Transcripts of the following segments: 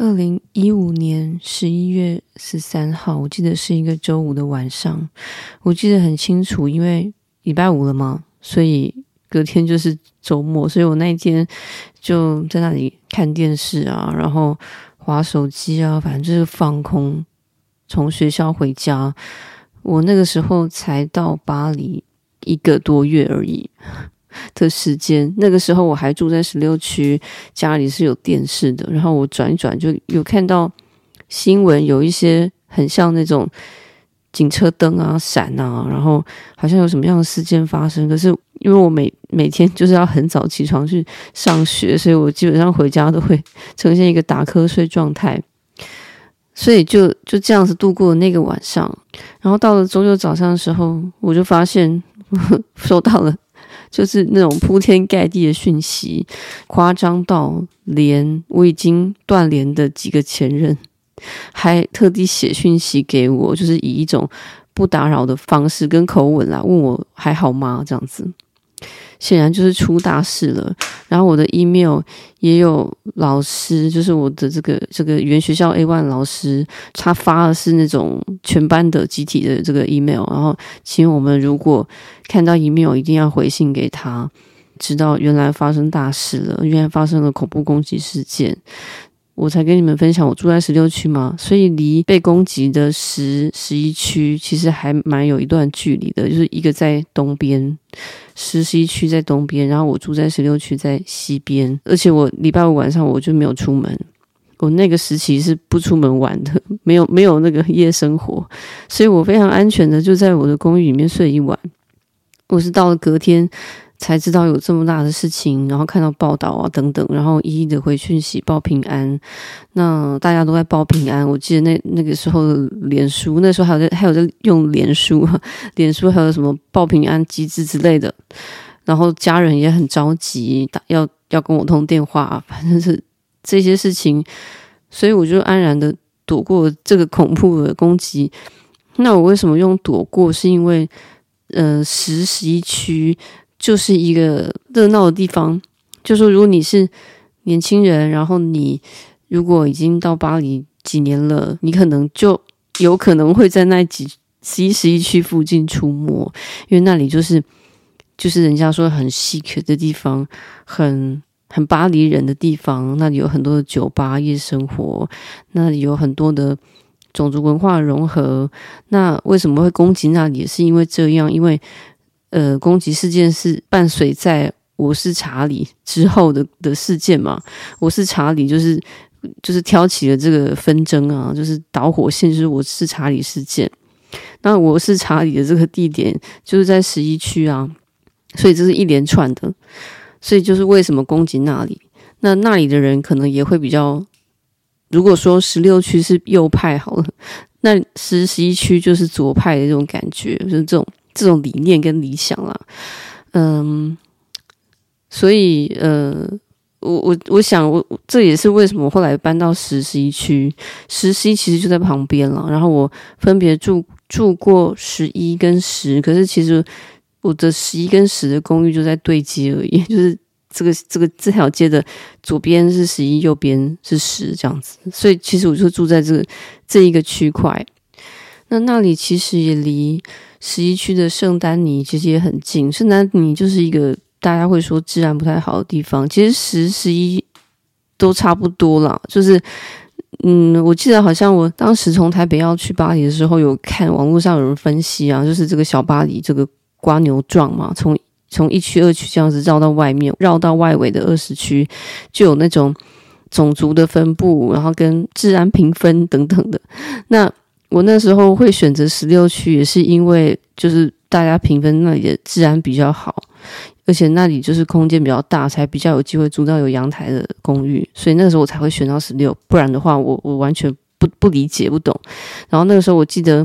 二零一五年十一月十三号，我记得是一个周五的晚上，我记得很清楚，因为礼拜五了嘛，所以隔天就是周末，所以我那一天就在那里看电视啊，然后划手机啊，反正就是放空。从学校回家，我那个时候才到巴黎一个多月而已的时间。那个时候我还住在十六区，家里是有电视的。然后我转一转，就有看到新闻，有一些很像那种警车灯啊、闪啊，然后好像有什么样的事件发生。可是因为我每每天就是要很早起床去上学，所以我基本上回家都会 呈现一个打瞌睡状态。所以就就这样子度过了那个晚上，然后到了周六早上的时候，我就发现 收到了，就是那种铺天盖地的讯息，夸张到连我已经断联的几个前任，还特地写讯息给我，就是以一种不打扰的方式跟口吻来问我还好吗？这样子。显然就是出大事了。然后我的 email 也有老师，就是我的这个这个原学校 A one 老师，他发的是那种全班的集体的这个 email，然后请我们如果看到 email 一定要回信给他，知道原来发生大事了，原来发生了恐怖攻击事件。我才跟你们分享，我住在十六区嘛，所以离被攻击的十十一区其实还蛮有一段距离的，就是一个在东边，十十一区在东边，然后我住在十六区在西边，而且我礼拜五晚上我就没有出门，我那个时期是不出门玩的，没有没有那个夜生活，所以我非常安全的就在我的公寓里面睡一晚，我是到了隔天。才知道有这么大的事情，然后看到报道啊等等，然后一一的回讯息报平安。那大家都在报平安。我记得那那个时候的脸书，那时候还有在还有在用脸书，脸书还有什么报平安机制之类的。然后家人也很着急，打要要跟我通电话，反正是这些事情，所以我就安然的躲过这个恐怖的攻击。那我为什么用躲过？是因为呃实习区。就是一个热闹的地方。就说如果你是年轻人，然后你如果已经到巴黎几年了，你可能就有可能会在那几十一、十一区附近出没，因为那里就是就是人家说很 chic 的地方，很很巴黎人的地方。那里有很多的酒吧、夜生活，那里有很多的种族文化融合。那为什么会攻击那里？是因为这样，因为。呃，攻击事件是伴随在我是查理之后的的事件嘛？我是查理，就是就是挑起了这个纷争啊，就是导火线，就是我是查理事件。那我是查理的这个地点就是在十一区啊，所以这是一连串的，所以就是为什么攻击那里？那那里的人可能也会比较，如果说十六区是右派好了，那十十一区就是左派的这种感觉，就是这种。这种理念跟理想啦，嗯，所以呃，我我我想我这也是为什么后来搬到十十一区，十十一其实就在旁边了。然后我分别住住过十一跟十，可是其实我的十一跟十的公寓就在对接而已，就是这个这个这条街的左边是十一，右边是十这样子。所以其实我就住在这个这一个区块。那那里其实也离十一区的圣丹尼其实也很近。圣丹尼就是一个大家会说治安不太好的地方，其实十、十一都差不多啦。就是，嗯，我记得好像我当时从台北要去巴黎的时候，有看网络上有人分析啊，就是这个小巴黎这个瓜牛状嘛，从从一区、二区这样子绕到外面，绕到外围的二十区，就有那种种族的分布，然后跟治安评分等等的那。我那时候会选择十六区，也是因为就是大家评分那里的治安比较好，而且那里就是空间比较大，才比较有机会租到有阳台的公寓，所以那个时候我才会选到十六。不然的话我，我完全不不理解不懂。然后那个时候我记得，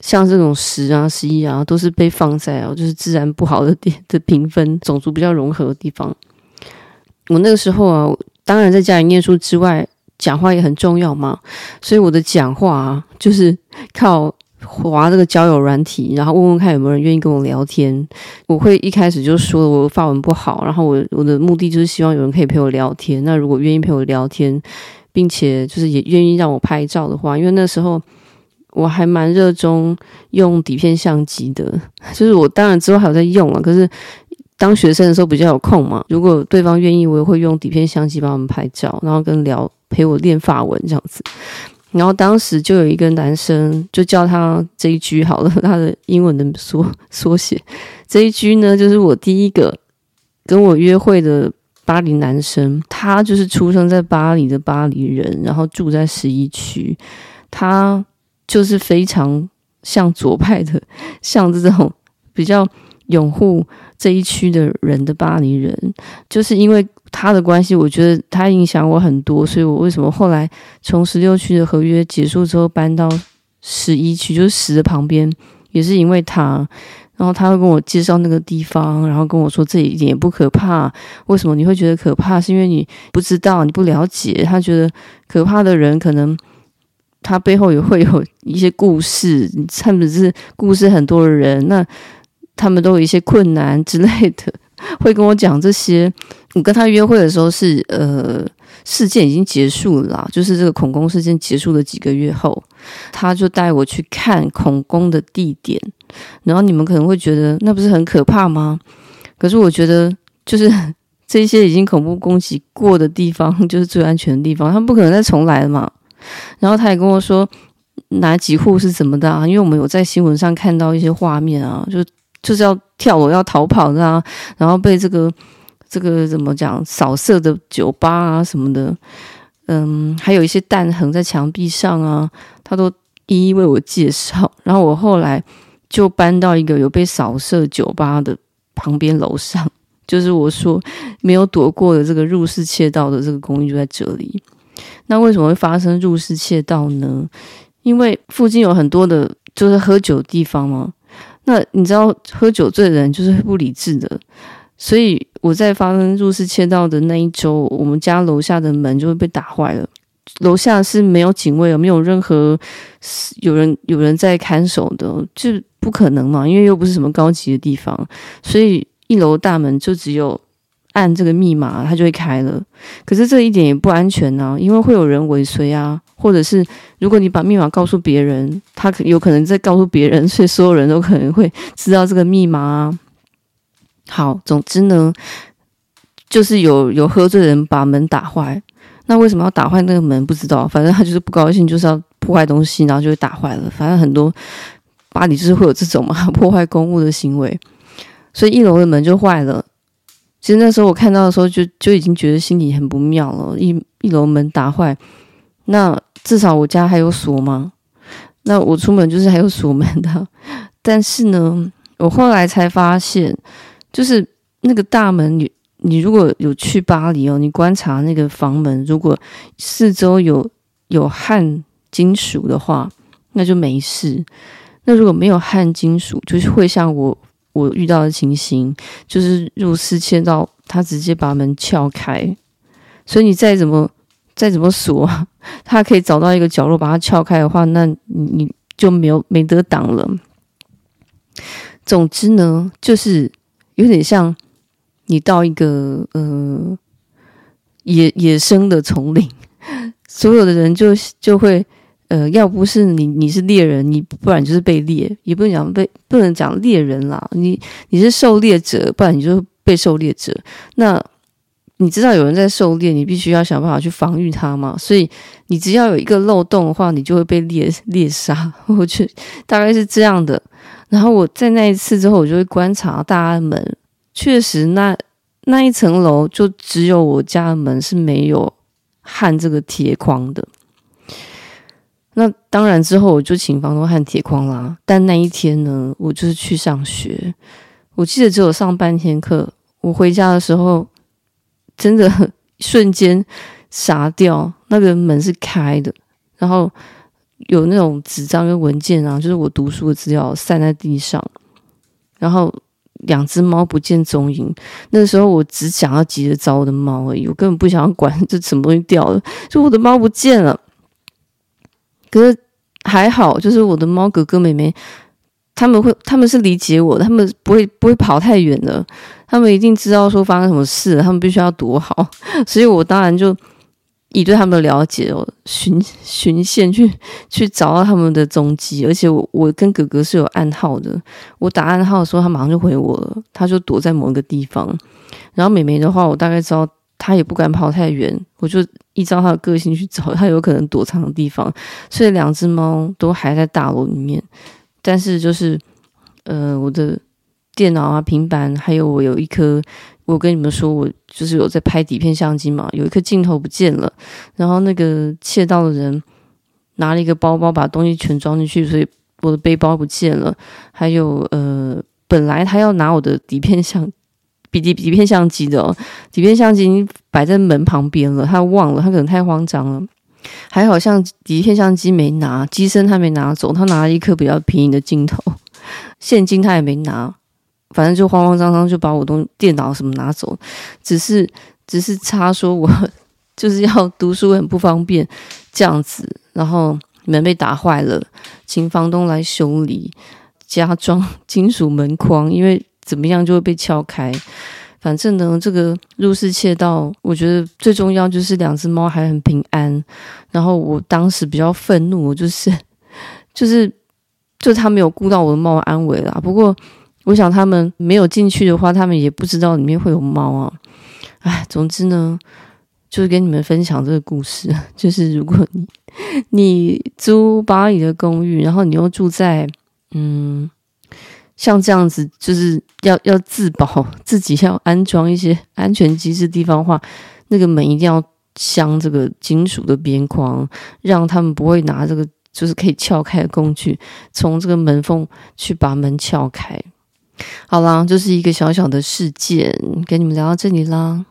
像这种十啊、十一啊，都是被放在啊，就是治安不好的点的评分，种族比较融合的地方。我那个时候啊，当然在家里念书之外。讲话也很重要嘛，所以我的讲话，就是靠滑这个交友软体，然后问问看有没有人愿意跟我聊天。我会一开始就说我发文不好，然后我我的目的就是希望有人可以陪我聊天。那如果愿意陪我聊天，并且就是也愿意让我拍照的话，因为那时候我还蛮热衷用底片相机的，就是我当然之后还有在用啊，可是当学生的时候比较有空嘛。如果对方愿意，我也会用底片相机帮他们拍照，然后跟聊陪我练法文这样子。然后当时就有一个男生，就叫他 JG 好了，他的英文的缩缩写 JG 呢，就是我第一个跟我约会的。巴黎男生，他就是出生在巴黎的巴黎人，然后住在十一区。他就是非常像左派的，像这种比较拥护这一区的人的巴黎人。就是因为他的关系，我觉得他影响我很多，所以我为什么后来从十六区的合约结束之后搬到十一区，就是十的旁边，也是因为他。然后他会跟我介绍那个地方，然后跟我说这一点也不可怕。为什么你会觉得可怕？是因为你不知道，你不了解。他觉得可怕的人，可能他背后也会有一些故事，你甚至是故事很多的人，那他们都有一些困难之类的，会跟我讲这些。我跟他约会的时候是呃。事件已经结束了，就是这个恐攻事件结束了几个月后，他就带我去看恐攻的地点。然后你们可能会觉得那不是很可怕吗？可是我觉得，就是 这些已经恐怖攻击过的地方，就是最安全的地方，他们不可能再重来了嘛。然后他也跟我说哪几户是怎么的啊，因为我们有在新闻上看到一些画面啊，就就是要跳楼要逃跑的啊，然后被这个。这个怎么讲？扫射的酒吧啊什么的，嗯，还有一些弹痕在墙壁上啊，他都一一为我介绍。然后我后来就搬到一个有被扫射酒吧的旁边楼上，就是我说没有躲过的这个入室窃盗的这个公寓就在这里。那为什么会发生入室窃盗呢？因为附近有很多的，就是喝酒的地方嘛。那你知道，喝酒醉的人就是不理智的。所以我在发生入室窃盗的那一周，我们家楼下的门就会被打坏了。楼下是没有警卫，没有任何有人有人在看守的，就不可能嘛，因为又不是什么高级的地方。所以一楼大门就只有按这个密码，它就会开了。可是这一点也不安全啊，因为会有人尾随啊，或者是如果你把密码告诉别人，他有可能在告诉别人，所以所有人都可能会知道这个密码啊。好，总之呢，就是有有喝醉的人把门打坏。那为什么要打坏那个门？不知道，反正他就是不高兴，就是要破坏东西，然后就会打坏了。反正很多巴黎就是会有这种嘛，破坏公物的行为。所以一楼的门就坏了。其实那时候我看到的时候就，就已经觉得心里很不妙了。一一楼门打坏，那至少我家还有锁吗？那我出门就是还有锁门的。但是呢，我后来才发现。就是那个大门，你你如果有去巴黎哦，你观察那个房门，如果四周有有焊金属的话，那就没事。那如果没有焊金属，就是会像我我遇到的情形，就是入室窃盗，他直接把门撬开，所以你再怎么再怎么锁，他可以找到一个角落把它撬开的话，那你你就没有没得挡了。总之呢，就是。有点像你到一个呃野野生的丛林，所有的人就就会呃，要不是你你是猎人，你不然就是被猎，也不能讲被不能讲猎人啦，你你是狩猎者，不然你就是被狩猎者。那你知道有人在狩猎，你必须要想办法去防御他嘛。所以你只要有一个漏洞的话，你就会被猎猎杀。我觉得大概是这样的。然后我在那一次之后，我就会观察大家门，确实那那一层楼就只有我家的门是没有焊这个铁框的。那当然之后我就请房东焊铁框啦。但那一天呢，我就是去上学，我记得只有上半天课。我回家的时候，真的瞬间傻掉，那个门是开的，然后。有那种纸张跟文件啊，就是我读书的资料散在地上，然后两只猫不见踪影。那时候我只想要急着找我的猫而已，我根本不想要管这什么东西掉了，就我的猫不见了。可是还好，就是我的猫哥哥妹妹他们会，他们是理解我的，他们不会不会跑太远的，他们一定知道说发生什么事，他们必须要躲好，所以我当然就。以对他们的了解哦，循循线去去找到他们的踪迹，而且我我跟哥哥是有暗号的，我打暗号的时候，他马上就回我了，他就躲在某一个地方。然后妹妹的话，我大概知道他也不敢跑太远，我就依照他的个性去找 他有可能躲藏的地方。所以两只猫都还在大楼里面，但是就是呃，我的电脑啊、平板，还有我有一颗。我跟你们说，我就是有在拍底片相机嘛，有一颗镜头不见了，然后那个窃盗的人拿了一个包包，把东西全装进去，所以我的背包不见了。还有呃，本来他要拿我的底片相底底底片相机的哦，底片相机摆在门旁边了，他忘了，他可能太慌张了。还好像底片相机没拿，机身他没拿走，他拿了一颗比较便宜的镜头，现金他也没拿。反正就慌慌张张就把我东电脑什么拿走，只是只是差说我 就是要读书很不方便这样子，然后门被打坏了，请房东来修理，加装 金属门框，因为怎么样就会被撬开。反正呢，这个入室窃盗，我觉得最重要就是两只猫还很平安。然后我当时比较愤怒，我就是 就是就他没有顾到我的猫安危啦。不过。我想他们没有进去的话，他们也不知道里面会有猫啊。哎，总之呢，就是跟你们分享这个故事。就是如果你 你租巴黎的公寓，然后你又住在嗯像这样子，就是要要自保，自己要安装一些安全机制地方的话，那个门一定要镶这个金属的边框，让他们不会拿这个就是可以撬开的工具，从这个门缝去把门撬开。好啦，就是一个小小的事件，跟你们聊到这里啦。